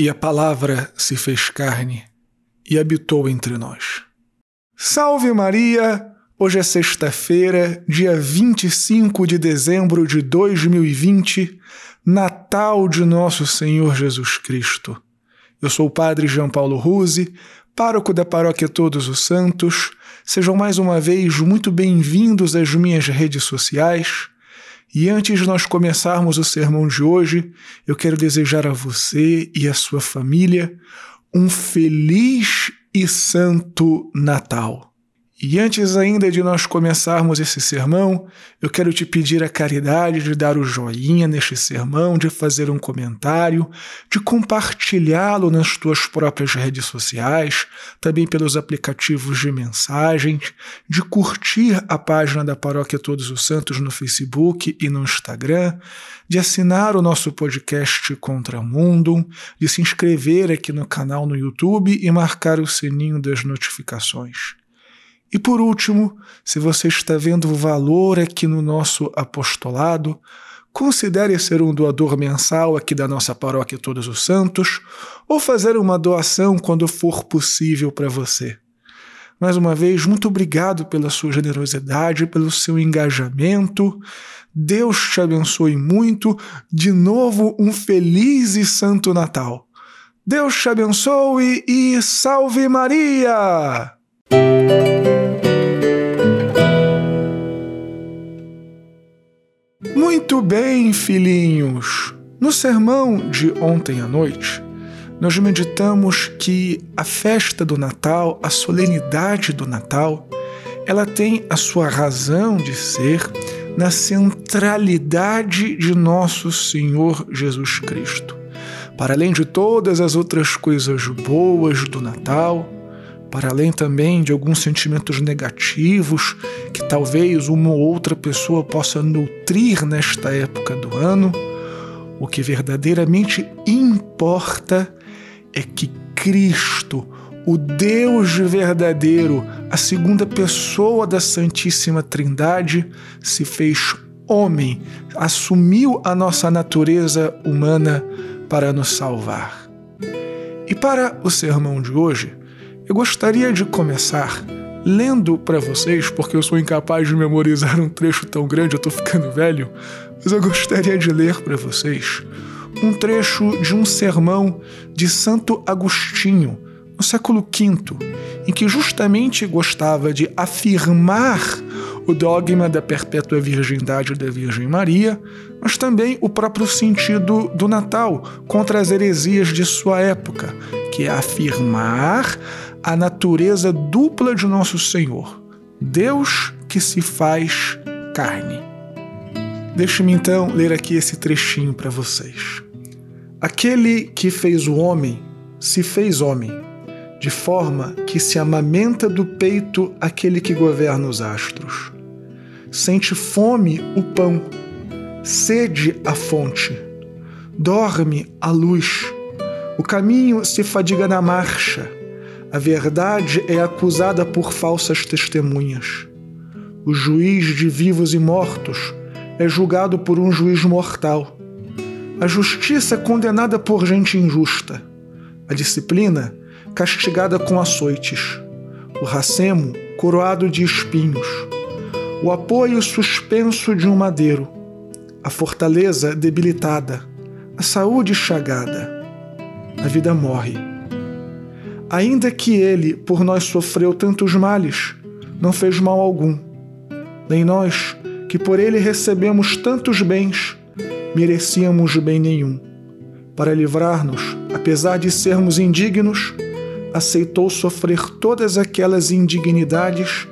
E a palavra se fez carne e habitou entre nós. Salve Maria! Hoje é sexta-feira, dia 25 de dezembro de 2020, Natal de Nosso Senhor Jesus Cristo. Eu sou o Padre João Paulo Ruse, pároco da Paróquia Todos os Santos. Sejam mais uma vez muito bem-vindos às minhas redes sociais. E antes de nós começarmos o sermão de hoje, eu quero desejar a você e a sua família um feliz e santo Natal. E antes ainda de nós começarmos esse sermão, eu quero te pedir a caridade de dar o joinha neste sermão, de fazer um comentário, de compartilhá-lo nas tuas próprias redes sociais, também pelos aplicativos de mensagens, de curtir a página da Paróquia Todos os Santos no Facebook e no Instagram, de assinar o nosso podcast Contra Mundo, de se inscrever aqui no canal no YouTube e marcar o sininho das notificações. E por último, se você está vendo valor aqui no nosso apostolado, considere ser um doador mensal aqui da nossa paróquia Todos os Santos ou fazer uma doação quando for possível para você. Mais uma vez, muito obrigado pela sua generosidade, pelo seu engajamento. Deus te abençoe muito. De novo, um feliz e santo Natal. Deus te abençoe e salve Maria! Muito bem, filhinhos! No sermão de ontem à noite, nós meditamos que a festa do Natal, a solenidade do Natal, ela tem a sua razão de ser na centralidade de nosso Senhor Jesus Cristo. Para além de todas as outras coisas boas do Natal, para além também de alguns sentimentos negativos que talvez uma ou outra pessoa possa nutrir nesta época do ano, o que verdadeiramente importa é que Cristo, o Deus verdadeiro, a segunda pessoa da Santíssima Trindade, se fez homem, assumiu a nossa natureza humana para nos salvar. E para o sermão de hoje, eu gostaria de começar lendo para vocês, porque eu sou incapaz de memorizar um trecho tão grande, eu estou ficando velho, mas eu gostaria de ler para vocês um trecho de um sermão de Santo Agostinho, no século V, em que justamente gostava de afirmar o dogma da perpétua virgindade da Virgem Maria, mas também o próprio sentido do Natal contra as heresias de sua época, que é afirmar a natureza dupla de nosso Senhor, Deus que se faz carne. Deixe-me então ler aqui esse trechinho para vocês. Aquele que fez o homem se fez homem, de forma que se amamenta do peito aquele que governa os astros. Sente fome o pão, sede a fonte, dorme a luz. O caminho se fadiga na marcha a verdade é acusada por falsas testemunhas. O juiz de vivos e mortos é julgado por um juiz mortal. A justiça é condenada por gente injusta. A disciplina, castigada com açoites. O racemo, coroado de espinhos. O apoio suspenso de um madeiro. A fortaleza debilitada. A saúde chagada. A vida morre ainda que ele por nós sofreu tantos males, não fez mal algum. Nem nós, que por ele recebemos tantos bens, merecíamos bem nenhum. Para livrar-nos, apesar de sermos indignos, aceitou sofrer todas aquelas indignidades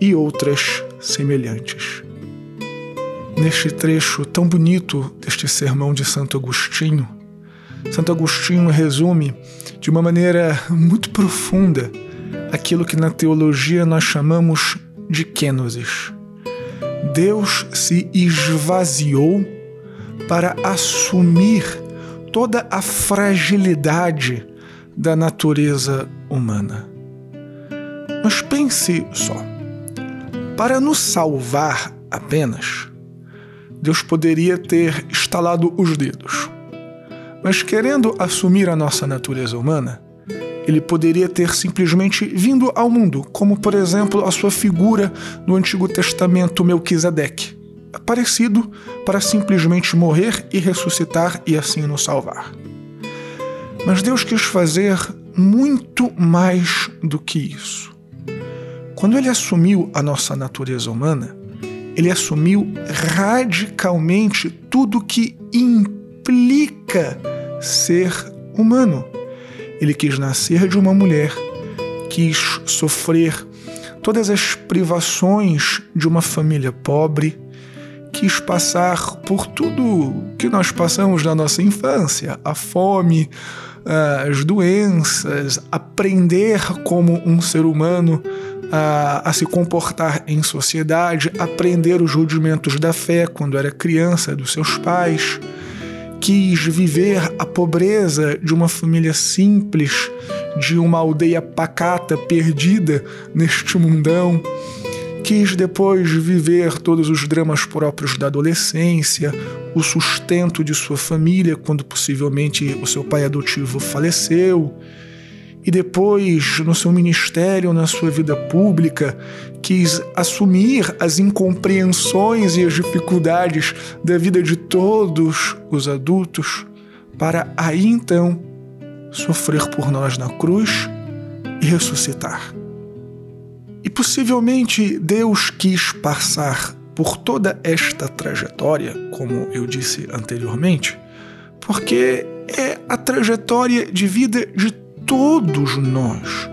e outras semelhantes. Neste trecho tão bonito deste sermão de Santo Agostinho, Santo Agostinho resume de uma maneira muito profunda aquilo que na teologia nós chamamos de kenosis. Deus se esvaziou para assumir toda a fragilidade da natureza humana. Mas pense só: para nos salvar apenas, Deus poderia ter estalado os dedos Mas querendo assumir a nossa natureza humana, ele poderia ter simplesmente vindo ao mundo, como por exemplo a sua figura no Antigo Testamento Melquisedeque, aparecido para simplesmente morrer e ressuscitar e assim nos salvar. Mas Deus quis fazer muito mais do que isso. Quando ele assumiu a nossa natureza humana, ele assumiu radicalmente tudo que implica ser humano. Ele quis nascer de uma mulher, quis sofrer todas as privações de uma família pobre, quis passar por tudo que nós passamos na nossa infância: a fome, as doenças, aprender como um ser humano a, a, se comportar em sociedade, aprender os rudimentos da fé quando era criança dos seus pais quis viver a pobreza de uma família simples, de uma aldeia pacata perdida neste mundão. Quis depois viver todos os dramas próprios da adolescência, o sustento de sua família quando possivelmente o seu pai adotivo faleceu e depois, no seu ministério, na sua vida pública, quis assumir as incompreensões e as dificuldades da vida de todos os adultos, para aí então sofrer por nós na cruz e ressuscitar. E possivelmente Deus quis passar por toda esta trajetória, como eu disse anteriormente, porque é a trajetória de vida de todos nós.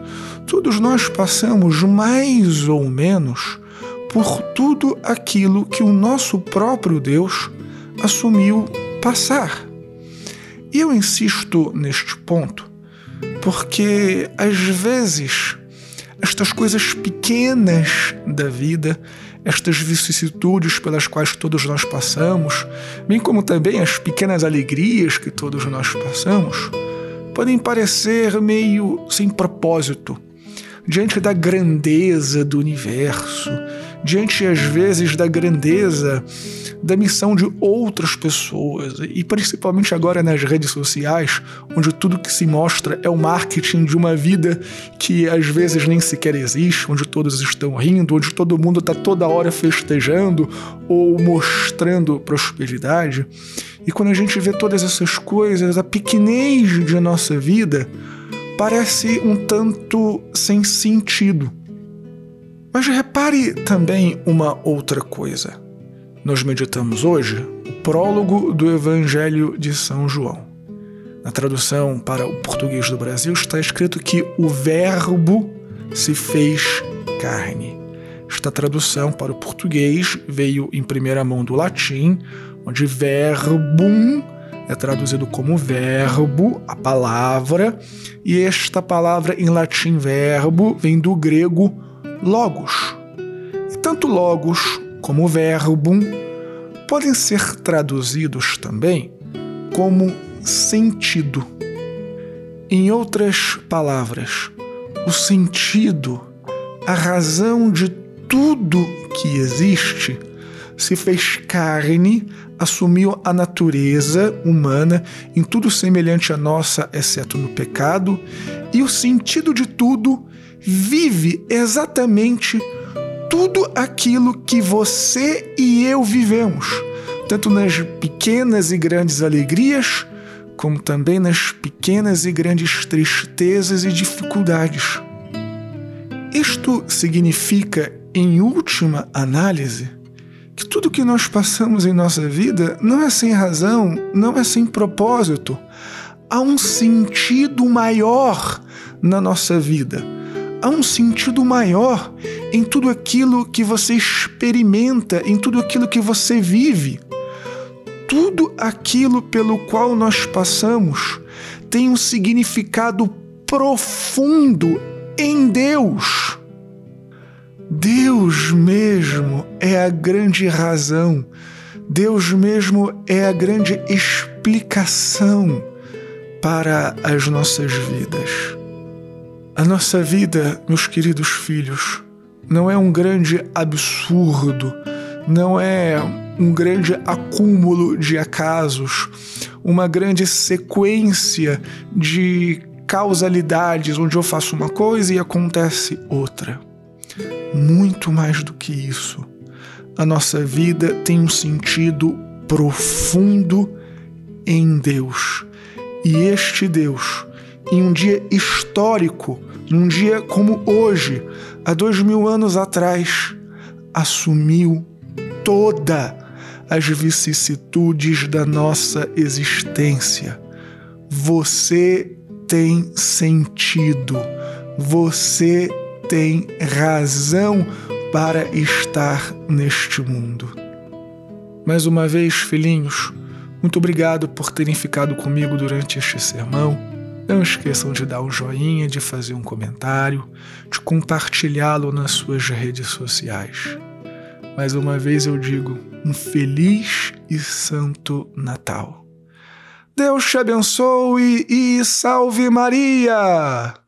Todos nós passamos mais ou menos por tudo aquilo que o nosso próprio Deus assumiu passar. E eu insisto neste ponto porque às vezes estas coisas pequenas da vida, estas vicissitudes pelas quais todos nós passamos, bem como também as pequenas alegrias que todos nós passamos, podem parecer meio sem propósito diante da grandeza do universo, diante às vezes da grandeza da missão de outras pessoas, e principalmente agora nas redes sociais, onde tudo que se mostra é o marketing de uma vida que às vezes nem sequer existe, onde todos estão rindo, onde todo mundo está toda hora festejando ou mostrando prosperidade. E quando a gente vê todas essas coisas, a pequenez de nossa vida parece um tanto sem sentido. Mas repare também uma outra coisa. Nós meditamos hoje o prólogo do Evangelho de São João. Na tradução para o português do Brasil está escrito que o Verbo se fez carne. Esta tradução para o português veio em primeira mão do latim, onde verbum é traduzido como verbo, a palavra, e esta palavra em latim verbo vem do grego logos. E tanto logos como verbum podem ser traduzidos também como sentido. Em outras palavras, o sentido, a razão de tudo que existe, se fez carne, assumiu a natureza humana em tudo semelhante à nossa, exceto no pecado, e o sentido de tudo vive exatamente tudo aquilo que você e eu vivemos, tanto nas pequenas e grandes alegrias, como também nas pequenas e grandes tristezas e dificuldades. Isto significa, em última análise, tudo que nós passamos em nossa vida não é sem razão, não é sem propósito. Há um sentido maior na nossa vida há um sentido maior em tudo aquilo que você experimenta, em tudo aquilo que você vive. Tudo aquilo pelo qual nós passamos tem um significado profundo em Deus. Deus mesmo é a grande razão, Deus mesmo é a grande explicação para as nossas vidas. A nossa vida, meus queridos filhos, não é um grande absurdo, não é um grande acúmulo de acasos, uma grande sequência de causalidades onde eu faço uma coisa e acontece outra. Muito mais do que isso. A nossa vida tem um sentido profundo em Deus. E este Deus, em um dia histórico, num dia como hoje, há dois mil anos atrás, assumiu toda as vicissitudes da nossa existência. Você tem sentido, você tem razão para estar neste mundo. Mais uma vez, filhinhos, muito obrigado por terem ficado comigo durante este sermão. Não esqueçam de dar um joinha, de fazer um comentário, de compartilhá-lo nas suas redes sociais. Mais uma vez eu digo um feliz e santo Natal. Deus te abençoe e salve Maria!